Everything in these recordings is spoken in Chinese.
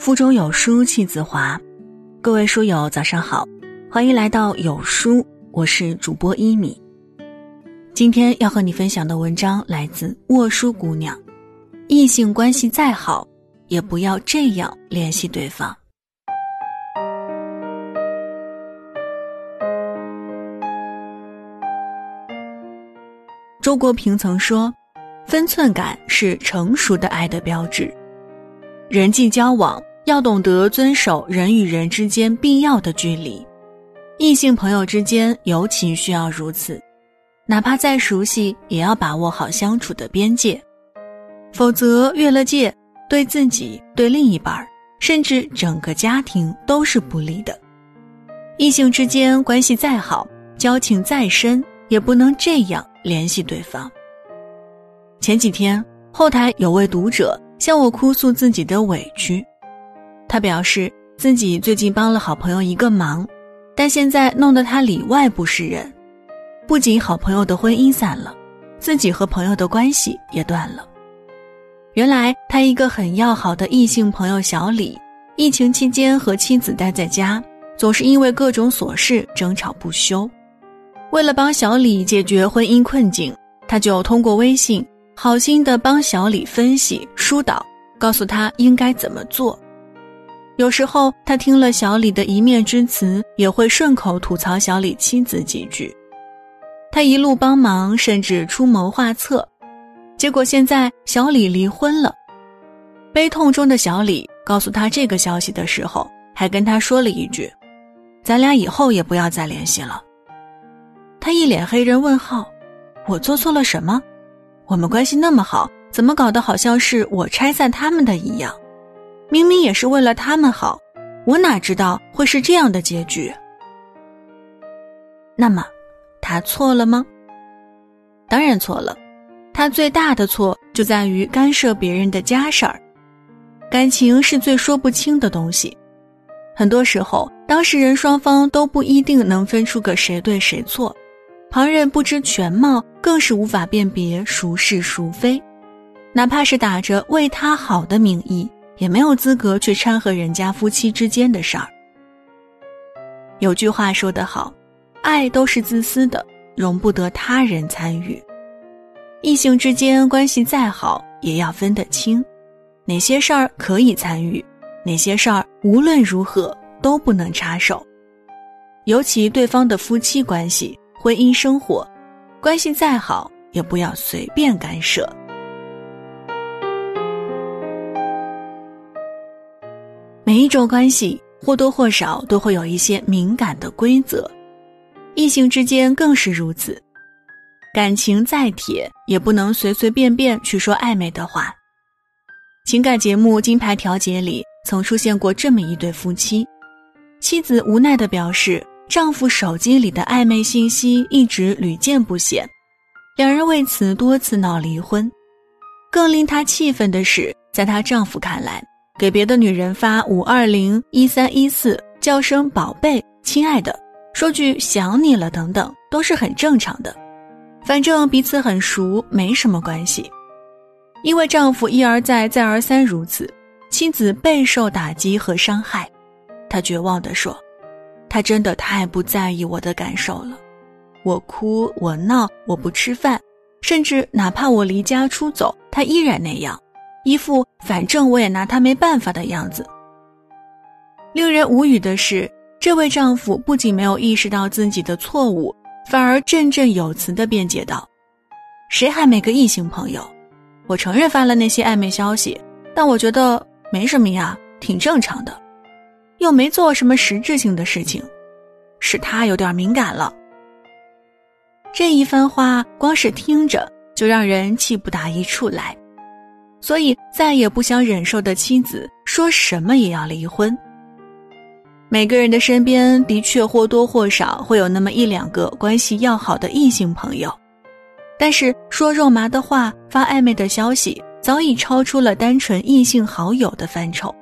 腹中有书气自华，各位书友早上好，欢迎来到有书，我是主播一米。今天要和你分享的文章来自沃书姑娘，异性关系再好，也不要这样联系对方。周国平曾说：“分寸感是成熟的爱的标志。人际交往要懂得遵守人与人之间必要的距离，异性朋友之间尤其需要如此。哪怕再熟悉，也要把握好相处的边界，否则越了界，对自己、对另一半，甚至整个家庭都是不利的。异性之间关系再好，交情再深，也不能这样。”联系对方。前几天后台有位读者向我哭诉自己的委屈，他表示自己最近帮了好朋友一个忙，但现在弄得他里外不是人，不仅好朋友的婚姻散了，自己和朋友的关系也断了。原来他一个很要好的异性朋友小李，疫情期间和妻子待在家，总是因为各种琐事争吵不休。为了帮小李解决婚姻困境，他就通过微信好心的帮小李分析疏导，告诉他应该怎么做。有时候他听了小李的一面之词，也会顺口吐槽小李妻子几句。他一路帮忙，甚至出谋划策。结果现在小李离婚了，悲痛中的小李告诉他这个消息的时候，还跟他说了一句：“咱俩以后也不要再联系了。”他一脸黑人问号：“我做错了什么？我们关系那么好，怎么搞得好像是我拆散他们的一样？明明也是为了他们好，我哪知道会是这样的结局？那么，他错了吗？当然错了。他最大的错就在于干涉别人的家事儿。感情是最说不清的东西，很多时候当事人双方都不一定能分出个谁对谁错。”旁人不知全貌，更是无法辨别孰是孰非，哪怕是打着为他好的名义，也没有资格去掺和人家夫妻之间的事儿。有句话说得好，爱都是自私的，容不得他人参与。异性之间关系再好，也要分得清，哪些事儿可以参与，哪些事儿无论如何都不能插手，尤其对方的夫妻关系。婚姻生活，关系再好也不要随便干涉。每一种关系或多或少都会有一些敏感的规则，异性之间更是如此。感情再铁，也不能随随便便去说暧昧的话。情感节目《金牌调解》里曾出现过这么一对夫妻，妻子无奈的表示。丈夫手机里的暧昧信息一直屡见不鲜，两人为此多次闹离婚。更令她气愤的是，在她丈夫看来，给别的女人发五二零一三一四叫声“宝贝”“亲爱的”，说句“想你了”等等，都是很正常的。反正彼此很熟，没什么关系。因为丈夫一而再、再而三如此，妻子备受打击和伤害，她绝望地说。他真的太不在意我的感受了，我哭我闹我不吃饭，甚至哪怕我离家出走，他依然那样，一副反正我也拿他没办法的样子。令人无语的是，这位丈夫不仅没有意识到自己的错误，反而振振有词地辩解道：“谁还没个异性朋友？我承认发了那些暧昧消息，但我觉得没什么呀，挺正常的。”又没做什么实质性的事情，是他有点敏感了。这一番话光是听着就让人气不打一处来，所以再也不想忍受的妻子说什么也要离婚。每个人的身边的确或多或少会有那么一两个关系要好的异性朋友，但是说肉麻的话、发暧昧的消息，早已超出了单纯异性好友的范畴。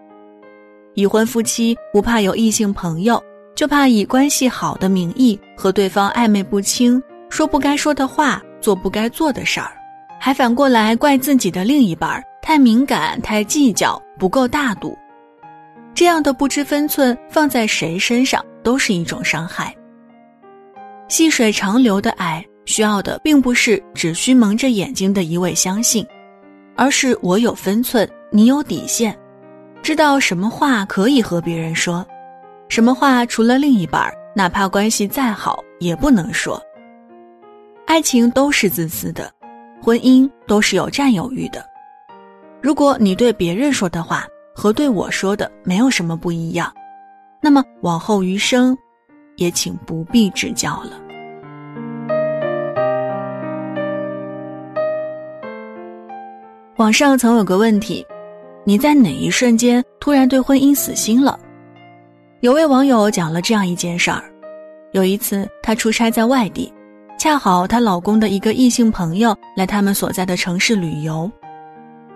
已婚夫妻不怕有异性朋友，就怕以关系好的名义和对方暧昧不清，说不该说的话，做不该做的事儿，还反过来怪自己的另一半儿太敏感、太计较、不够大度。这样的不知分寸放在谁身上都是一种伤害。细水长流的爱，需要的并不是只需蒙着眼睛的一味相信，而是我有分寸，你有底线，知道什么话可以和别人说，什么话除了另一半儿，哪怕关系再好也不能说。爱情都是自私的，婚姻都是有占有欲的。如果你对别人说的话和对我说的没有什么不一样，那么往后余生，也请不必指教了。网上曾有个问题：你在哪一瞬间突然对婚姻死心了？有位网友讲了这样一件事儿：有一次，他出差在外地。恰好她老公的一个异性朋友来他们所在的城市旅游，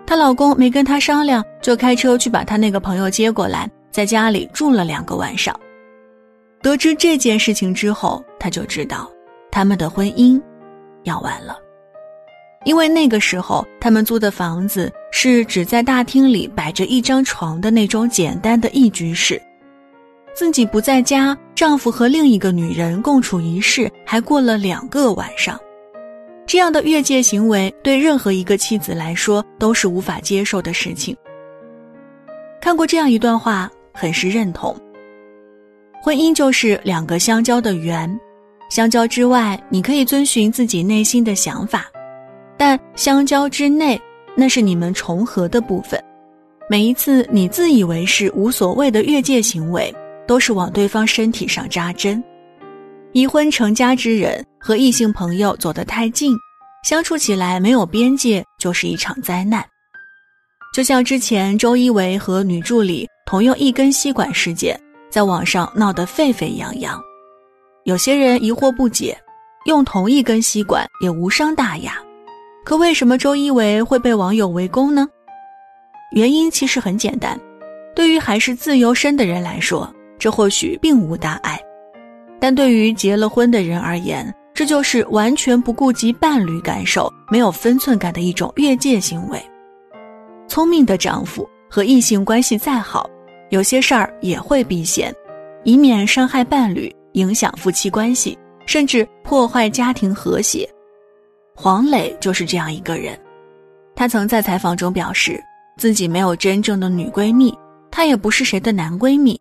她老公没跟她商量，就开车去把她那个朋友接过来，在家里住了两个晚上。得知这件事情之后，她就知道他们的婚姻要完了，因为那个时候他们租的房子是只在大厅里摆着一张床的那种简单的一居室。自己不在家，丈夫和另一个女人共处一室，还过了两个晚上，这样的越界行为对任何一个妻子来说都是无法接受的事情。看过这样一段话，很是认同。婚姻就是两个相交的圆，相交之外，你可以遵循自己内心的想法，但相交之内，那是你们重合的部分。每一次你自以为是无所谓的越界行为。都是往对方身体上扎针。已婚成家之人和异性朋友走得太近，相处起来没有边界，就是一场灾难。就像之前周一围和女助理同用一根吸管事件，在网上闹得沸沸扬扬。有些人疑惑不解，用同一根吸管也无伤大雅，可为什么周一围会被网友围攻呢？原因其实很简单，对于还是自由身的人来说。这或许并无大碍，但对于结了婚的人而言，这就是完全不顾及伴侣感受、没有分寸感的一种越界行为。聪明的丈夫和异性关系再好，有些事儿也会避嫌，以免伤害伴侣、影响夫妻关系，甚至破坏家庭和谐。黄磊就是这样一个人，他曾在采访中表示，自己没有真正的女闺蜜，她也不是谁的男闺蜜。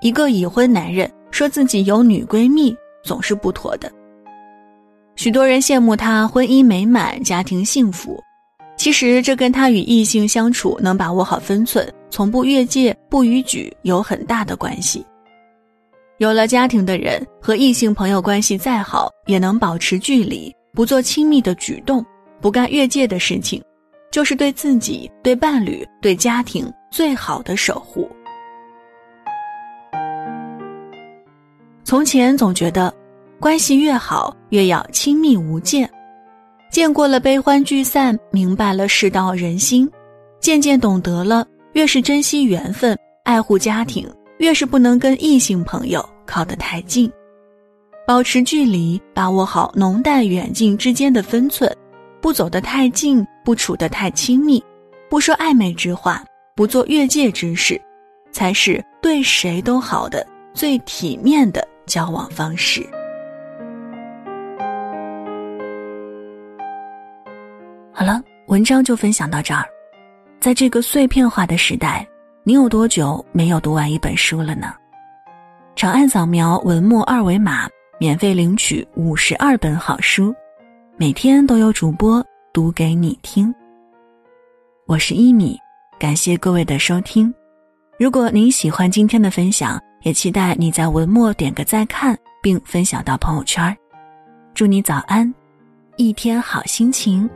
一个已婚男人说自己有女闺蜜，总是不妥的。许多人羡慕他婚姻美满、家庭幸福，其实这跟他与异性相处能把握好分寸、从不越界、不逾矩有很大的关系。有了家庭的人和异性朋友关系再好，也能保持距离，不做亲密的举动，不干越界的事情，就是对自己、对伴侣、对家庭最好的守护。从前总觉得，关系越好越要亲密无间。见过了悲欢聚散，明白了世道人心，渐渐懂得了，越是珍惜缘分、爱护家庭，越是不能跟异性朋友靠得太近，保持距离，把握好浓淡远近之间的分寸，不走得太近，不处得太亲密，不说暧昧之话，不做越界之事，才是对谁都好的最体面的。交往方式。好了，文章就分享到这儿。在这个碎片化的时代，你有多久没有读完一本书了呢？长按扫描文末二维码，免费领取五十二本好书，每天都有主播读给你听。我是一米，感谢各位的收听。如果您喜欢今天的分享，也期待你在文末点个再看，并分享到朋友圈。祝你早安，一天好心情。